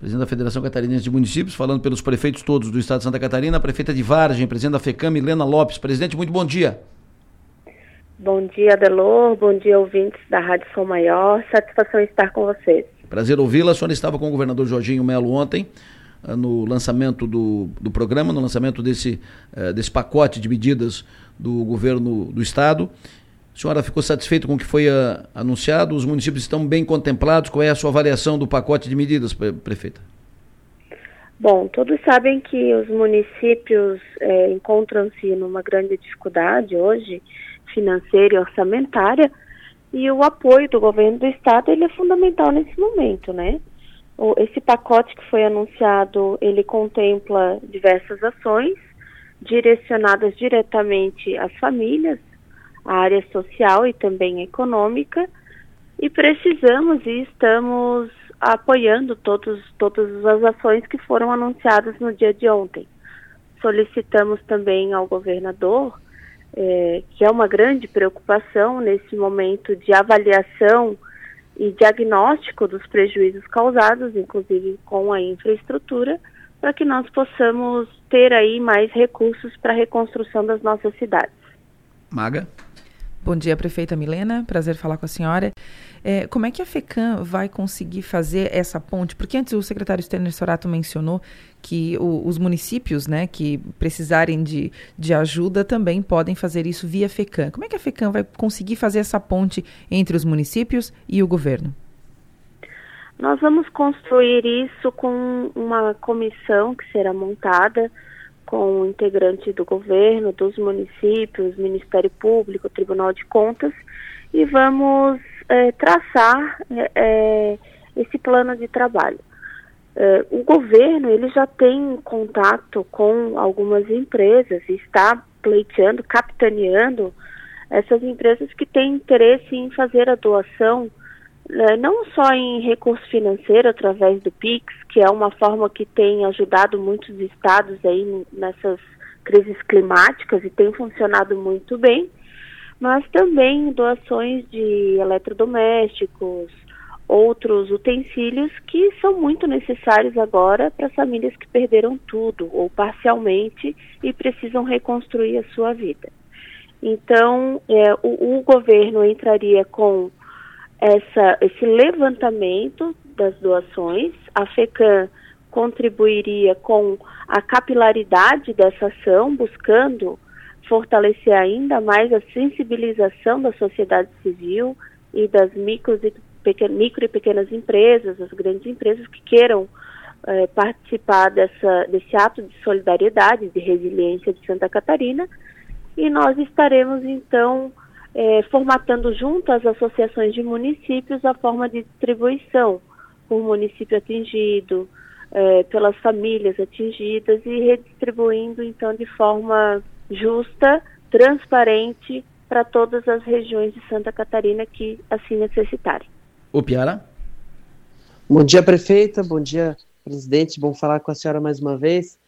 presidente da Federação Catarinense de Municípios, falando pelos prefeitos todos do estado de Santa Catarina, a prefeita de Vargem, presidente da FECAM, Milena Lopes. Presidente, muito bom dia. Bom dia, Delor. Bom dia, ouvintes da Rádio Som Maior. Satisfação estar com vocês. Prazer ouvi-la. A senhora estava com o governador Jorginho Melo ontem, ah, no lançamento do, do programa, no lançamento desse, uh, desse pacote de medidas do governo do estado. A senhora ficou satisfeita com o que foi uh, anunciado? Os municípios estão bem contemplados? Qual é a sua avaliação do pacote de medidas, prefeita? Bom, todos sabem que os municípios eh, encontram-se numa grande dificuldade hoje financeira e orçamentária, e o apoio do governo do estado ele é fundamental nesse momento, né? O, esse pacote que foi anunciado, ele contempla diversas ações direcionadas diretamente às famílias, à área social e também econômica, e precisamos e estamos apoiando todos, todas as ações que foram anunciadas no dia de ontem. Solicitamos também ao governador é, que é uma grande preocupação nesse momento de avaliação e diagnóstico dos prejuízos causados, inclusive com a infraestrutura, para que nós possamos ter aí mais recursos para a reconstrução das nossas cidades. Maga? Bom dia, prefeita Milena. Prazer falar com a senhora. É, como é que a FECAM vai conseguir fazer essa ponte? Porque antes o secretário Sterner Sorato mencionou que o, os municípios né, que precisarem de, de ajuda também podem fazer isso via FECAM. Como é que a FECAM vai conseguir fazer essa ponte entre os municípios e o governo? Nós vamos construir isso com uma comissão que será montada com integrantes do governo, dos municípios, Ministério Público, Tribunal de Contas, e vamos é, traçar é, é esse plano de trabalho. É, o governo ele já tem contato com algumas empresas e está pleiteando, capitaneando essas empresas que têm interesse em fazer a doação não só em recurso financeiro através do Pix, que é uma forma que tem ajudado muitos estados aí nessas crises climáticas e tem funcionado muito bem, mas também doações de eletrodomésticos, outros utensílios que são muito necessários agora para as famílias que perderam tudo ou parcialmente e precisam reconstruir a sua vida. Então, é, o, o governo entraria com essa, esse levantamento das doações. A FECAM contribuiria com a capilaridade dessa ação, buscando fortalecer ainda mais a sensibilização da sociedade civil e das micros e pequenas, micro e pequenas empresas, as grandes empresas que queiram eh, participar dessa, desse ato de solidariedade, de resiliência de Santa Catarina. E nós estaremos, então, é, formatando junto às associações de municípios a forma de distribuição por município atingido, é, pelas famílias atingidas e redistribuindo então de forma justa, transparente para todas as regiões de Santa Catarina que assim necessitarem. O Piara? Bom dia, prefeita. Bom dia, presidente. Bom falar com a senhora mais uma vez.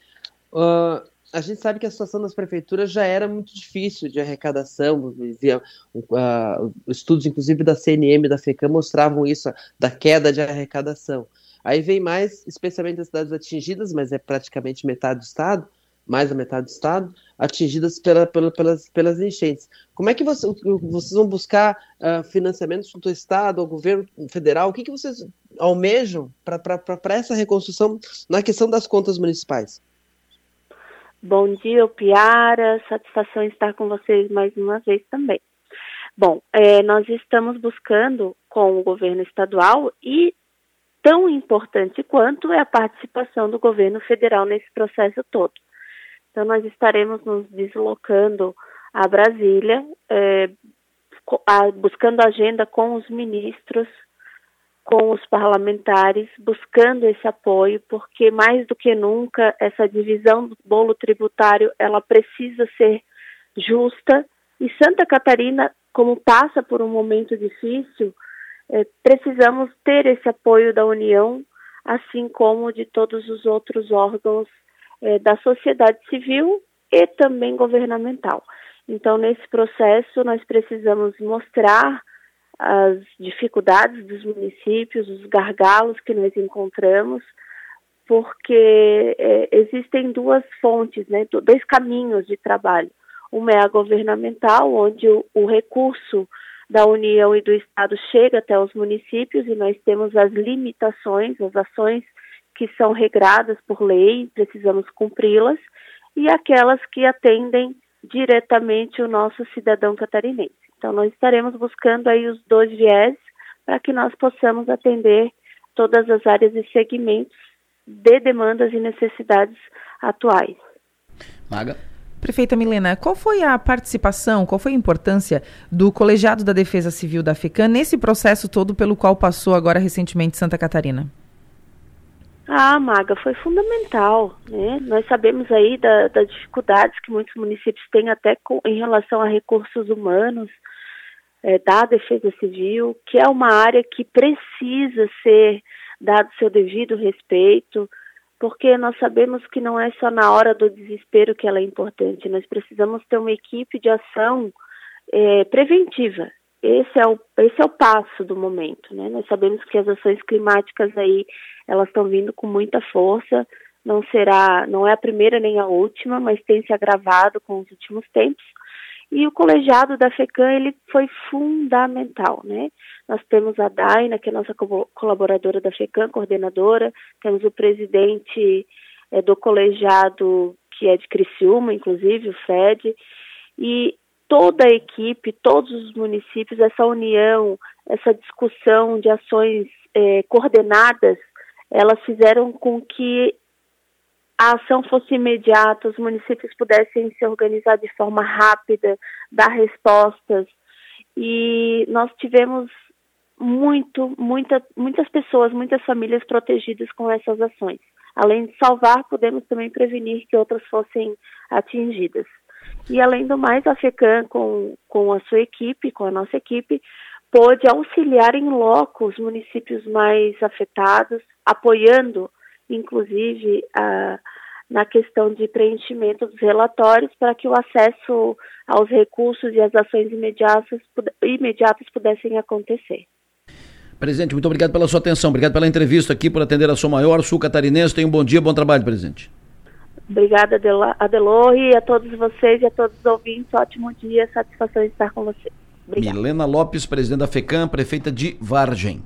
Uh, a gente sabe que a situação das prefeituras já era muito difícil de arrecadação, via, uh, estudos inclusive da CNM, da FECAM, mostravam isso, da queda de arrecadação. Aí vem mais, especialmente as cidades atingidas, mas é praticamente metade do estado, mais da metade do estado, atingidas pela, pela, pelas, pelas enchentes. Como é que você, vocês vão buscar uh, financiamento junto ao estado, ao governo federal? O que, que vocês almejam para essa reconstrução na questão das contas municipais? Bom dia, Piara. Satisfação estar com vocês mais uma vez também. Bom, é, nós estamos buscando com o governo estadual e tão importante quanto é a participação do governo federal nesse processo todo. Então, nós estaremos nos deslocando a Brasília, é, buscando agenda com os ministros com os parlamentares buscando esse apoio, porque mais do que nunca essa divisão do bolo tributário ela precisa ser justa e Santa Catarina, como passa por um momento difícil, é, precisamos ter esse apoio da União, assim como de todos os outros órgãos é, da sociedade civil e também governamental. Então, nesse processo, nós precisamos mostrar as dificuldades dos municípios, os gargalos que nós encontramos, porque é, existem duas fontes, né, dois caminhos de trabalho. Uma é a governamental, onde o, o recurso da União e do Estado chega até os municípios e nós temos as limitações, as ações que são regradas por lei, precisamos cumpri-las, e aquelas que atendem diretamente o nosso cidadão catarinense. Então, nós estaremos buscando aí os dois viés para que nós possamos atender todas as áreas e segmentos de demandas e necessidades atuais. Maga. Prefeita Milena, qual foi a participação, qual foi a importância do Colegiado da Defesa Civil da FECAM nesse processo todo pelo qual passou agora recentemente Santa Catarina? Ah, Maga, foi fundamental. Né? Nós sabemos aí da, das dificuldades que muitos municípios têm até com, em relação a recursos humanos é, da Defesa Civil, que é uma área que precisa ser dado seu devido respeito, porque nós sabemos que não é só na hora do desespero que ela é importante, nós precisamos ter uma equipe de ação é, preventiva. Esse é, o, esse é o passo do momento, né? Nós sabemos que as ações climáticas aí, elas estão vindo com muita força, não será, não é a primeira nem a última, mas tem se agravado com os últimos tempos. E o colegiado da FECAM, ele foi fundamental, né? Nós temos a Daina, que é nossa co colaboradora da FECAM, coordenadora, temos o presidente é, do colegiado, que é de Criciúma, inclusive, o Fred, e toda a equipe, todos os municípios, essa união, essa discussão de ações é, coordenadas, elas fizeram com que a ação fosse imediata, os municípios pudessem se organizar de forma rápida, dar respostas. E nós tivemos muito, muita, muitas pessoas, muitas famílias protegidas com essas ações. Além de salvar, podemos também prevenir que outras fossem atingidas. E além do mais, a FECAM, com, com a sua equipe, com a nossa equipe, pôde auxiliar em loco os municípios mais afetados, apoiando inclusive a, na questão de preenchimento dos relatórios para que o acesso aos recursos e as ações imediatas, imediatas pudessem acontecer. Presidente, muito obrigado pela sua atenção, obrigado pela entrevista aqui, por atender a sua maior sul catarinense. Tenha um bom dia, bom trabalho, presidente. Obrigada, Adelor, e a todos vocês e a todos os ouvintes. Ótimo dia, satisfação estar com vocês. Obrigada. Milena Lopes, presidente da FECAM, prefeita de Vargem.